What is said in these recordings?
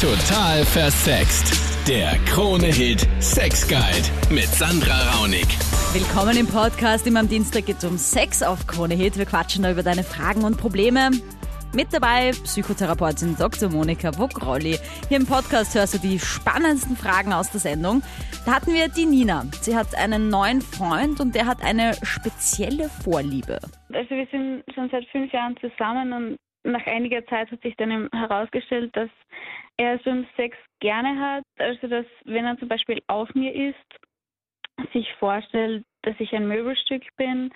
Total versext. Der Krone-Hit Sex Guide mit Sandra Raunig. Willkommen im Podcast. Immer am Dienstag geht es um Sex auf Krone Hit. Wir quatschen da über deine Fragen und Probleme. Mit dabei Psychotherapeutin Dr. Monika Wogrolli. Hier im Podcast hörst du die spannendsten Fragen aus der Sendung. Da hatten wir die Nina. Sie hat einen neuen Freund und der hat eine spezielle Vorliebe. Also wir sind schon seit fünf Jahren zusammen und nach einiger Zeit hat sich dann herausgestellt, dass er schon Sex gerne hat. Also dass wenn er zum Beispiel auf mir ist, sich vorstellt, dass ich ein Möbelstück bin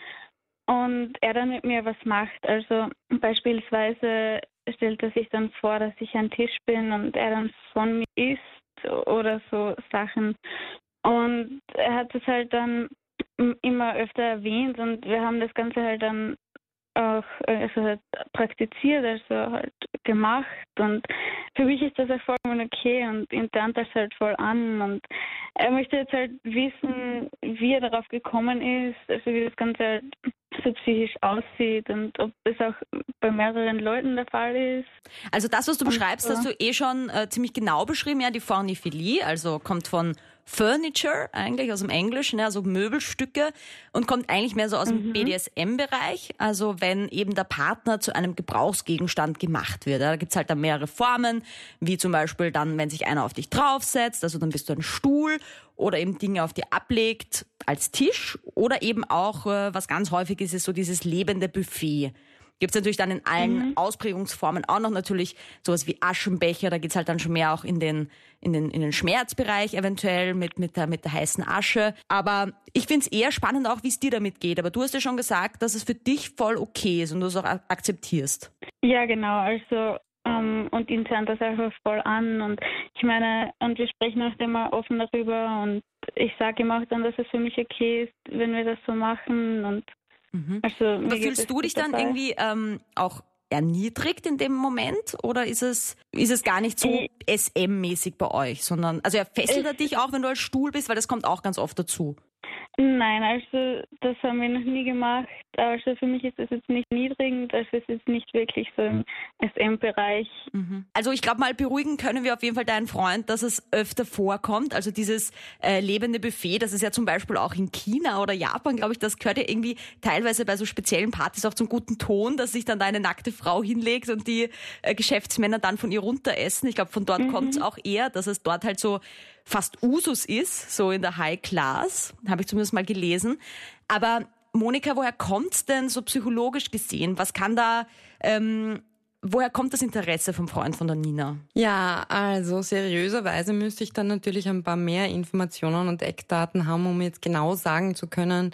und er dann mit mir was macht. Also beispielsweise stellt er sich dann vor, dass ich ein Tisch bin und er dann von mir isst oder so Sachen. Und er hat es halt dann immer öfter erwähnt und wir haben das Ganze halt dann auch also halt praktiziert, also halt gemacht und für mich ist das auch vollkommen okay und ihn das halt voll an und er möchte jetzt halt wissen, wie er darauf gekommen ist, also wie das Ganze halt so psychisch aussieht und ob das auch bei mehreren Leuten der Fall ist. Also das, was du Und beschreibst, so. hast du eh schon äh, ziemlich genau beschrieben, ja, die Forniphilie, also kommt von Furniture eigentlich aus dem Englischen, also Möbelstücke und kommt eigentlich mehr so aus dem BDSM-Bereich, also wenn eben der Partner zu einem Gebrauchsgegenstand gemacht wird. Da gibt's halt dann mehrere Formen, wie zum Beispiel dann, wenn sich einer auf dich draufsetzt, also dann bist du ein Stuhl oder eben Dinge auf dir ablegt als Tisch oder eben auch, äh, was ganz häufig ist, ist so dieses lebende Buffet. Gibt's natürlich dann in allen Ausprägungsformen auch noch natürlich sowas wie Aschenbecher, da geht's halt dann schon mehr auch in den, in den, in den Schmerzbereich eventuell mit, mit, der, mit der heißen Asche. Aber ich find's eher spannend auch, wie es dir damit geht. Aber du hast ja schon gesagt, dass es für dich voll okay ist und du es auch ak- akzeptierst. Ja, genau. Also ähm, und ihn turnt das einfach voll an und ich meine, und wir sprechen auch immer offen darüber und ich sage ihm auch dann, dass es für mich okay ist, wenn wir das so machen und also mir Aber fühlst du dich dann dabei. irgendwie ähm, auch erniedrigt in dem Moment oder ist es, ist es gar nicht so Äh. SM-mäßig bei euch, sondern, also er fesselt er dich auch, wenn du als Stuhl bist, weil das kommt auch ganz oft dazu. Nein, also das haben wir noch nie gemacht. Also für mich ist das jetzt nicht niedrigend, also es ist nicht wirklich so im SM-Bereich. Also ich glaube mal beruhigen können wir auf jeden Fall deinen Freund, dass es öfter vorkommt. Also dieses äh, lebende Buffet, das ist ja zum Beispiel auch in China oder Japan, glaube ich, das gehört ja irgendwie teilweise bei so speziellen Partys auch zum guten Ton, dass sich dann da eine nackte Frau hinlegt und die äh, Geschäftsmänner dann von ihr runter essen. Ich glaube, von dort kommt's auch eher, dass es dort halt so fast Usus ist, so in der High Class, habe ich zumindest mal gelesen. Aber Monika, woher kommt's denn so psychologisch gesehen? Was kann da ähm, Woher kommt das Interesse vom Freund von der Nina? Ja, also seriöserweise müsste ich dann natürlich ein paar mehr Informationen und Eckdaten haben, um jetzt genau sagen zu können,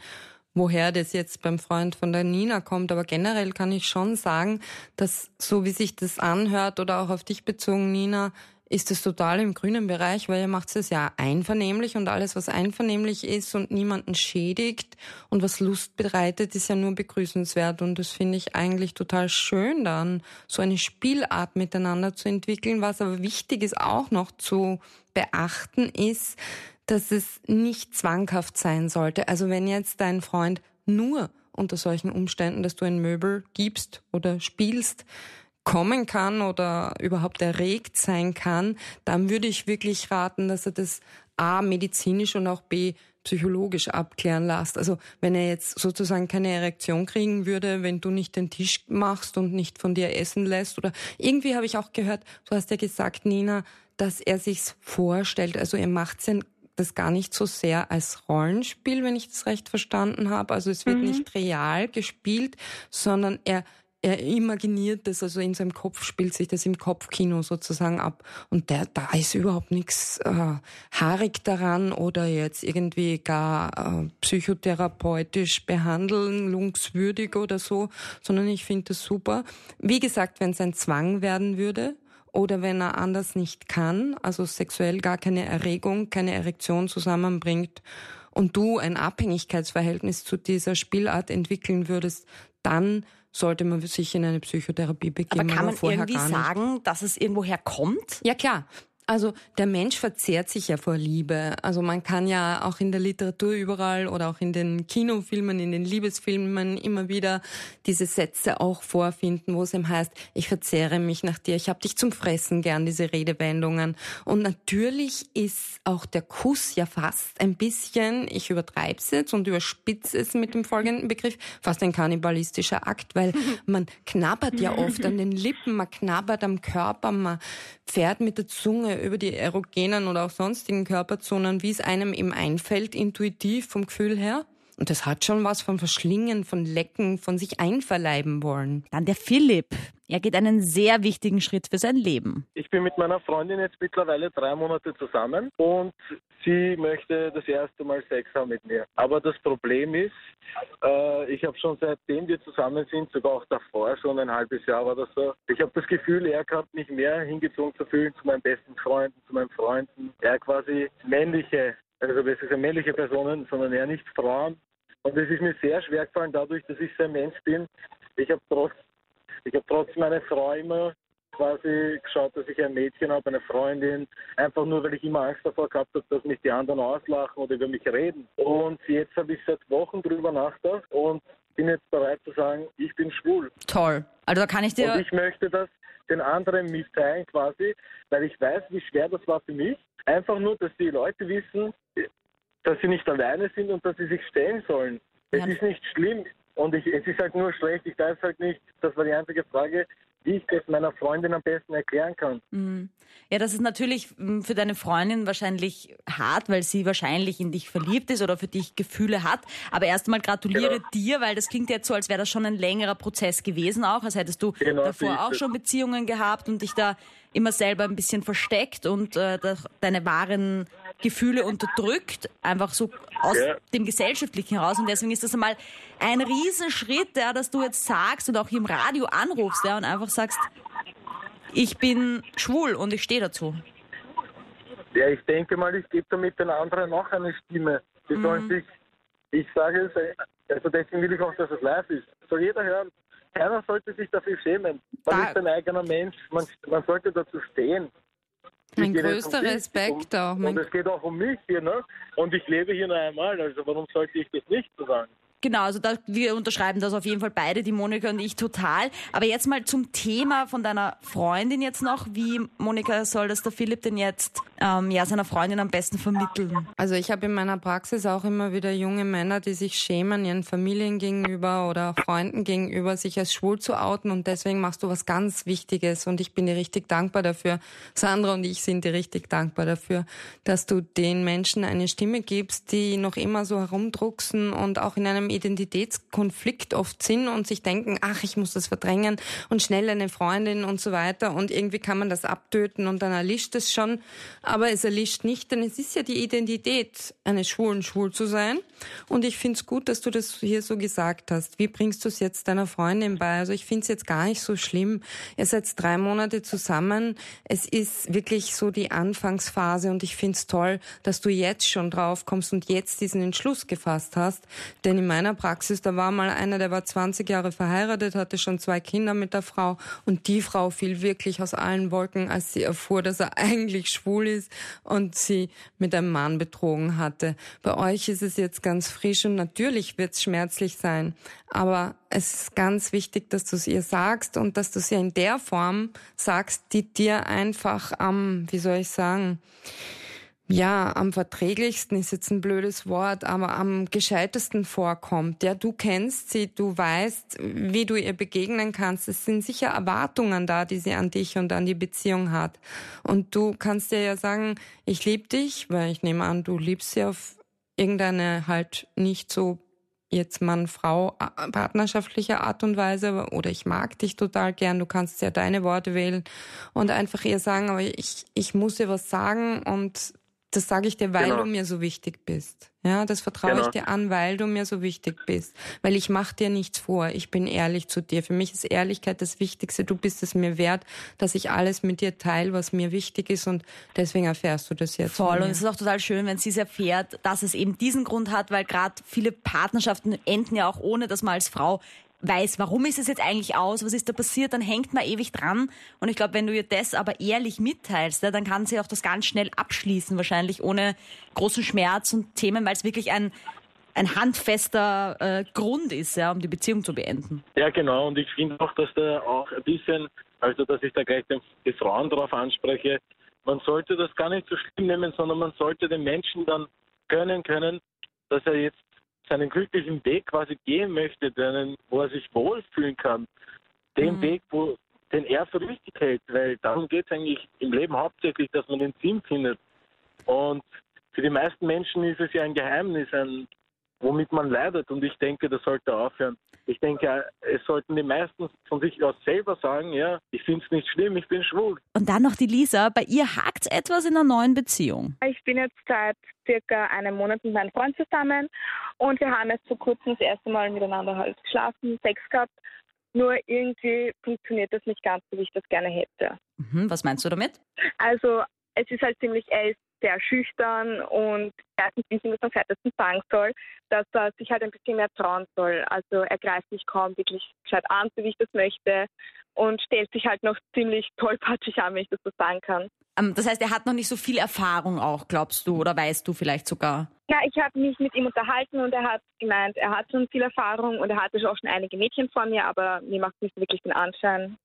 woher das jetzt beim Freund von der Nina kommt. Aber generell kann ich schon sagen, dass so wie sich das anhört oder auch auf dich bezogen, Nina, ist es total im grünen Bereich, weil ihr macht es ja einvernehmlich und alles, was einvernehmlich ist und niemanden schädigt und was Lust bereitet, ist ja nur begrüßenswert. Und das finde ich eigentlich total schön dann, so eine Spielart miteinander zu entwickeln. Was aber wichtig ist auch noch zu beachten ist, dass es nicht zwanghaft sein sollte. Also wenn jetzt dein Freund nur unter solchen Umständen, dass du ein Möbel gibst oder spielst, kommen kann oder überhaupt erregt sein kann, dann würde ich wirklich raten, dass er das A medizinisch und auch B psychologisch abklären lässt. Also wenn er jetzt sozusagen keine Erektion kriegen würde, wenn du nicht den Tisch machst und nicht von dir essen lässt oder irgendwie habe ich auch gehört, du hast ja gesagt, Nina, dass er sich's vorstellt. Also er macht das gar nicht so sehr als Rollenspiel, wenn ich das recht verstanden habe. Also es wird nicht real gespielt, sondern er er imaginiert das, also in seinem Kopf spielt sich das im Kopfkino sozusagen ab. Und der, da ist überhaupt nichts äh, haarig daran oder jetzt irgendwie gar äh, psychotherapeutisch behandelungswürdig oder so, sondern ich finde das super. Wie gesagt, wenn es ein Zwang werden würde, oder wenn er anders nicht kann, also sexuell gar keine Erregung, keine Erektion zusammenbringt und du ein Abhängigkeitsverhältnis zu dieser Spielart entwickeln würdest, dann sollte man sich in eine Psychotherapie begeben. Aber kann man vorher irgendwie sagen, dass es irgendwoher kommt? Ja klar. Also der Mensch verzehrt sich ja vor Liebe. Also man kann ja auch in der Literatur überall oder auch in den Kinofilmen, in den Liebesfilmen immer wieder diese Sätze auch vorfinden, wo es ihm heißt, ich verzehre mich nach dir, ich habe dich zum Fressen gern, diese Redewendungen. Und natürlich ist auch der Kuss ja fast ein bisschen, ich übertreibe es jetzt und überspitze es mit dem folgenden Begriff, fast ein kannibalistischer Akt, weil man knabbert ja oft an den Lippen, man knabbert am Körper, man fährt mit der Zunge über die erogenen oder auch sonstigen Körperzonen, wie es einem eben einfällt, intuitiv vom Gefühl her. Und das hat schon was von Verschlingen, von Lecken, von sich einverleiben wollen. Dann der Philipp. Er geht einen sehr wichtigen Schritt für sein Leben. Ich bin mit meiner Freundin jetzt mittlerweile drei Monate zusammen und sie möchte das erste Mal Sex haben mit mir. Aber das Problem ist, äh, ich habe schon seitdem wir zusammen sind, sogar auch davor, schon ein halbes Jahr war das so, ich habe das Gefühl, er hat mich mehr hingezogen zu fühlen zu meinen besten Freunden, zu meinen Freunden. Er quasi männliche, also das sind männliche Personen, sondern er nicht Frauen. Und es ist mir sehr schwer gefallen, dadurch, dass ich so ein Mensch bin. Ich habe trotz, hab trotzdem eine Frau immer quasi geschaut, dass ich ein Mädchen habe, eine Freundin, einfach nur, weil ich immer Angst davor gehabt habe, dass mich die anderen auslachen oder über mich reden. Und jetzt habe ich seit Wochen drüber nachgedacht und bin jetzt bereit zu sagen, ich bin schwul. Toll. Also da kann ich dir. Und ich möchte das den anderen mitteilen quasi, weil ich weiß, wie schwer das war für mich. Einfach nur, dass die Leute wissen, dass sie nicht alleine sind und dass sie sich stellen sollen. Es ja. ist nicht schlimm und ich, es ist halt nur schlecht. Ich weiß halt nicht, das war die einzige Frage, ich das meiner Freundin am besten erklären kann. Mhm. Ja, das ist natürlich hm, für deine Freundin wahrscheinlich hart, weil sie wahrscheinlich in dich verliebt ist oder für dich Gefühle hat. Aber erstmal gratuliere genau. dir, weil das klingt jetzt so, als wäre das schon ein längerer Prozess gewesen auch, als hättest du genau, davor auch schon Beziehungen gehabt und dich da immer selber ein bisschen versteckt und äh, deine wahren Gefühle unterdrückt, einfach so aus ja. dem Gesellschaftlichen heraus. Und deswegen ist das einmal ein Riesenschritt, ja, dass du jetzt sagst und auch hier im Radio anrufst ja, und einfach sagst, ich bin schwul und ich stehe dazu. Ja, ich denke mal, ich gebe damit den anderen noch eine Stimme. Die mhm. sollen sich, ich sage es, also deswegen will ich auch, dass es live ist. Soll jeder hören. Keiner sollte sich dafür schämen. Man da ist ein eigener Mensch. Man, man sollte dazu stehen. Mein größter um Respekt um, auch. und es geht auch um mich hier, ne? Und ich lebe hier nur einmal, also warum sollte ich das nicht so sagen? Genau, also da, wir unterschreiben das auf jeden Fall beide, die Monika und ich total. Aber jetzt mal zum Thema von deiner Freundin jetzt noch. Wie, Monika, soll das der Philipp denn jetzt ähm, ja, seiner Freundin am besten vermitteln? Also ich habe in meiner Praxis auch immer wieder junge Männer, die sich schämen, ihren Familien gegenüber oder Freunden gegenüber, sich als schwul zu outen. Und deswegen machst du was ganz Wichtiges. Und ich bin dir richtig dankbar dafür. Sandra und ich sind dir richtig dankbar dafür, dass du den Menschen eine Stimme gibst, die noch immer so herumdrucksen und auch in Identitätskonflikt oft sind und sich denken, ach, ich muss das verdrängen und schnell eine Freundin und so weiter und irgendwie kann man das abtöten und dann erlischt es schon. Aber es erlischt nicht, denn es ist ja die Identität eines Schwulen, schwul zu sein. Und ich finde es gut, dass du das hier so gesagt hast. Wie bringst du es jetzt deiner Freundin bei? Also ich finde es jetzt gar nicht so schlimm. Ihr seid drei Monate zusammen. Es ist wirklich so die Anfangsphase und ich finde es toll, dass du jetzt schon drauf kommst und jetzt diesen Entschluss gefasst hast. Denn in meiner Praxis, da war mal einer, der war 20 Jahre verheiratet, hatte schon zwei Kinder mit der Frau und die Frau fiel wirklich aus allen Wolken, als sie erfuhr, dass er eigentlich schwul ist und sie mit einem Mann betrogen hatte. Bei euch ist es jetzt ganz frisch und natürlich wird es schmerzlich sein. Aber es ist ganz wichtig, dass du es ihr sagst und dass du es ihr in der Form sagst, die dir einfach am, wie soll ich sagen, ja, am verträglichsten ist jetzt ein blödes Wort, aber am gescheitesten vorkommt. Ja, du kennst sie, du weißt, wie du ihr begegnen kannst. Es sind sicher Erwartungen da, die sie an dich und an die Beziehung hat. Und du kannst dir ja sagen, ich liebe dich, weil ich nehme an, du liebst sie auf irgendeine halt nicht so jetzt Mann-Frau partnerschaftliche Art und Weise oder ich mag dich total gern, du kannst ja deine Worte wählen und einfach ihr sagen, aber ich, ich muss dir was sagen und das sage ich dir, weil genau. du mir so wichtig bist. Ja, das vertraue genau. ich dir an, weil du mir so wichtig bist. Weil ich mache dir nichts vor. Ich bin ehrlich zu dir. Für mich ist Ehrlichkeit das Wichtigste. Du bist es mir wert, dass ich alles mit dir teile, was mir wichtig ist. Und deswegen erfährst du das jetzt. Voll. Und es ist auch total schön, wenn sie es erfährt, dass es eben diesen Grund hat, weil gerade viele Partnerschaften enden ja auch ohne, dass man als Frau weiß, warum ist es jetzt eigentlich aus, was ist da passiert, dann hängt man ewig dran. Und ich glaube, wenn du ihr das aber ehrlich mitteilst, ja, dann kann sie auch das ganz schnell abschließen, wahrscheinlich ohne großen Schmerz und Themen, weil es wirklich ein, ein handfester äh, Grund ist, ja, um die Beziehung zu beenden. Ja, genau. Und ich finde auch, dass da auch ein bisschen, also dass ich da gleich die Frauen darauf anspreche, man sollte das gar nicht so schlimm nehmen, sondern man sollte den Menschen dann gönnen können, dass er jetzt seinen glücklichen Weg quasi gehen möchte, den, wo er sich wohlfühlen kann, den mhm. Weg, wo, den er für richtig hält, weil darum geht es eigentlich im Leben hauptsächlich, dass man den Sinn findet. Und für die meisten Menschen ist es ja ein Geheimnis, ein womit man leidet. Und ich denke, das sollte aufhören. Ich denke, es sollten die meisten von sich aus selber sagen, ja, ich finde es nicht schlimm, ich bin schwul. Und dann noch die Lisa, bei ihr hakt etwas in einer neuen Beziehung. Ich bin jetzt seit circa einem Monat mit meinem Freund zusammen und wir haben jetzt vor kurzem das erste Mal miteinander halt geschlafen, Sex gehabt. Nur irgendwie funktioniert das nicht ganz so, wie ich das gerne hätte. Mhm, was meinst du damit? Also es ist halt ziemlich, er ist sehr schüchtern und erstens, wie ich ihm das am feiertesten sagen soll, dass er sich halt ein bisschen mehr trauen soll. Also er greift mich kaum wirklich gescheit an, so wie ich das möchte und stellt sich halt noch ziemlich tollpatschig an, wenn ich das so sagen kann. Ähm, das heißt, er hat noch nicht so viel Erfahrung auch, glaubst du, oder weißt du vielleicht sogar? Ja, ich habe mich mit ihm unterhalten und er hat gemeint, er hat schon viel Erfahrung und er hatte auch schon einige Mädchen vor mir, aber mir macht nicht wirklich den Anschein,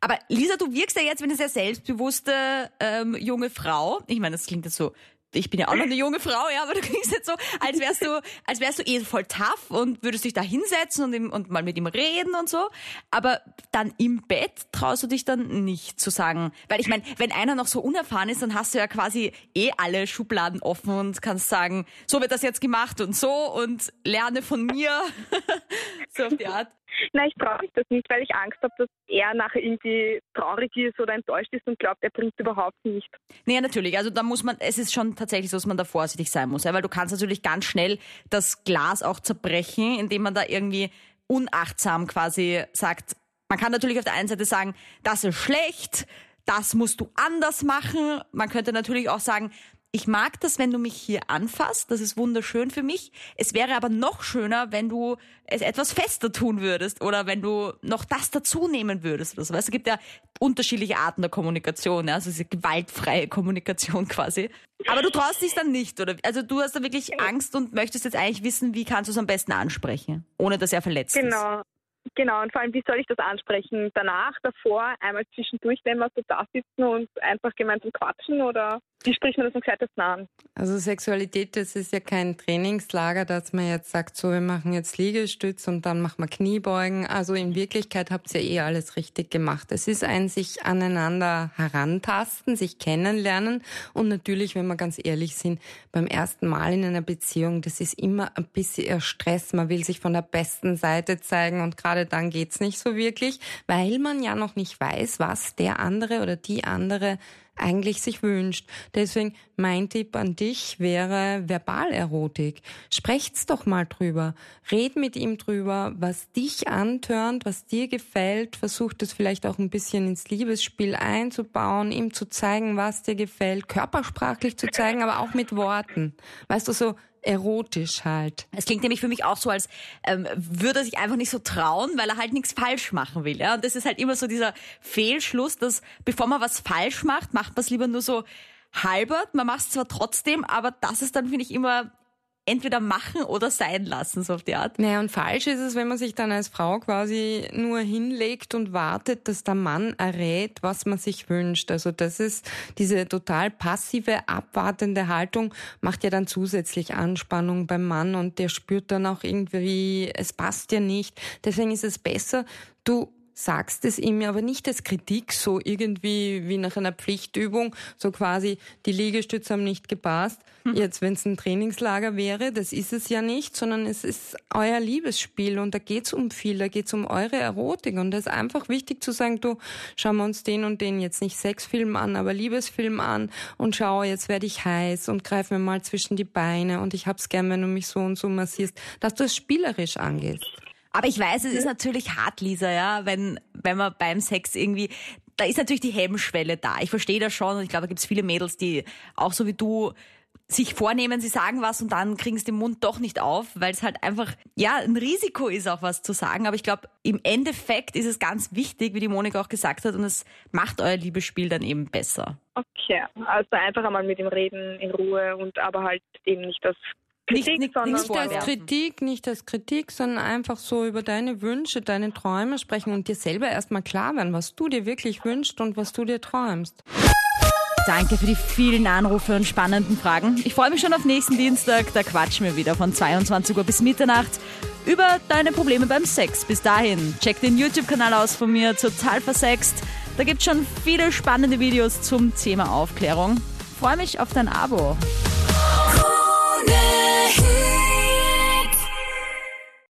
aber Lisa, du wirkst ja jetzt wie eine sehr selbstbewusste ähm, junge Frau. Ich meine, das klingt jetzt so ich bin ja auch noch eine junge Frau, ja, aber du klingst jetzt so, als wärst du, als wärst du eh voll tough und würdest dich da hinsetzen und, ihm, und mal mit ihm reden und so. Aber dann im Bett traust du dich dann nicht zu sagen. Weil ich meine, wenn einer noch so unerfahren ist, dann hast du ja quasi eh alle Schubladen offen und kannst sagen, so wird das jetzt gemacht und so und lerne von mir. so auf die Art. Nein, ich traue mich das nicht, weil ich Angst habe, dass er nachher irgendwie traurig ist oder enttäuscht ist und glaubt, er bringt überhaupt nicht. Nee, natürlich. Also da muss man, es ist schon tatsächlich so, dass man da vorsichtig sein muss, weil du kannst natürlich ganz schnell das Glas auch zerbrechen, indem man da irgendwie unachtsam quasi sagt, man kann natürlich auf der einen Seite sagen, das ist schlecht, das musst du anders machen. Man könnte natürlich auch sagen, ich mag das, wenn du mich hier anfasst. Das ist wunderschön für mich. Es wäre aber noch schöner, wenn du es etwas fester tun würdest oder wenn du noch das dazu nehmen würdest oder so. Weißt, es gibt ja unterschiedliche Arten der Kommunikation, ja? also diese gewaltfreie Kommunikation quasi. Aber du traust dich dann nicht, oder? Also du hast da wirklich Angst und möchtest jetzt eigentlich wissen, wie kannst du es am besten ansprechen, ohne dass er verletzt genau. ist. Genau. Genau, und vor allem, wie soll ich das ansprechen? Danach, davor, einmal zwischendurch, wenn wir so da sitzen und einfach gemeinsam quatschen oder wie spricht man das am gescheitesten an? Also Sexualität, das ist ja kein Trainingslager, dass man jetzt sagt, so wir machen jetzt Liegestütz und dann machen wir Kniebeugen. Also in Wirklichkeit habt ihr eh alles richtig gemacht. Es ist ein sich aneinander herantasten, sich kennenlernen und natürlich, wenn wir ganz ehrlich sind, beim ersten Mal in einer Beziehung, das ist immer ein bisschen Stress. Man will sich von der besten Seite zeigen und gerade dann geht's nicht so wirklich, weil man ja noch nicht weiß, was der andere oder die andere eigentlich sich wünscht. Deswegen mein Tipp an dich wäre Verbalerotik. Sprecht's doch mal drüber. Red mit ihm drüber, was dich antörnt, was dir gefällt. Versucht es vielleicht auch ein bisschen ins Liebesspiel einzubauen, ihm zu zeigen, was dir gefällt, körpersprachlich zu zeigen, aber auch mit Worten. Weißt du, so erotisch halt. Es klingt nämlich für mich auch so, als ähm, würde er sich einfach nicht so trauen, weil er halt nichts falsch machen will. Ja? Und das ist halt immer so dieser Fehlschluss, dass bevor man was falsch macht, macht man es lieber nur so halbert. Man macht es zwar trotzdem, aber das ist dann, finde ich, immer entweder machen oder sein lassen, so auf die Art. Naja, und falsch ist es, wenn man sich dann als Frau quasi nur hinlegt und wartet, dass der Mann errät, was man sich wünscht. Also das ist diese total passive, abwartende Haltung, macht ja dann zusätzlich Anspannung beim Mann und der spürt dann auch irgendwie, es passt ja nicht. Deswegen ist es besser, du sagst es ihm aber nicht als Kritik, so irgendwie wie nach einer Pflichtübung, so quasi, die Liegestütze haben nicht gepasst. Hm. Jetzt, wenn es ein Trainingslager wäre, das ist es ja nicht, sondern es ist euer Liebesspiel und da geht's um viel, da geht's um eure Erotik und da ist einfach wichtig zu sagen, du, schauen wir uns den und den jetzt nicht Sexfilm an, aber Liebesfilm an und schau, jetzt werde ich heiß und greif mir mal zwischen die Beine und ich hab's gern, wenn du mich so und so massierst, dass du es spielerisch angehst. Aber ich weiß, es ist natürlich hart, Lisa, ja, wenn, wenn man beim Sex irgendwie, da ist natürlich die Hemmschwelle da. Ich verstehe das schon und ich glaube, da gibt es viele Mädels, die auch so wie du sich vornehmen, sie sagen was und dann kriegen sie den Mund doch nicht auf, weil es halt einfach, ja, ein Risiko ist auch was zu sagen. Aber ich glaube, im Endeffekt ist es ganz wichtig, wie die Monika auch gesagt hat, und es macht euer Liebesspiel dann eben besser. Okay, also einfach einmal mit ihm reden in Ruhe und aber halt eben nicht das Kritik, nicht, nicht, sondern nicht als. Kritik, nicht als Kritik, sondern einfach so über deine Wünsche, deine Träume sprechen und dir selber erstmal klar werden, was du dir wirklich wünschst und was du dir träumst. Danke für die vielen Anrufe und spannenden Fragen. Ich freue mich schon auf nächsten Dienstag. Da quatschen wir wieder von 22 Uhr bis Mitternacht über deine Probleme beim Sex. Bis dahin, check den YouTube-Kanal aus von mir, total versext. Da gibt es schon viele spannende Videos zum Thema Aufklärung. Freue mich auf dein Abo. here.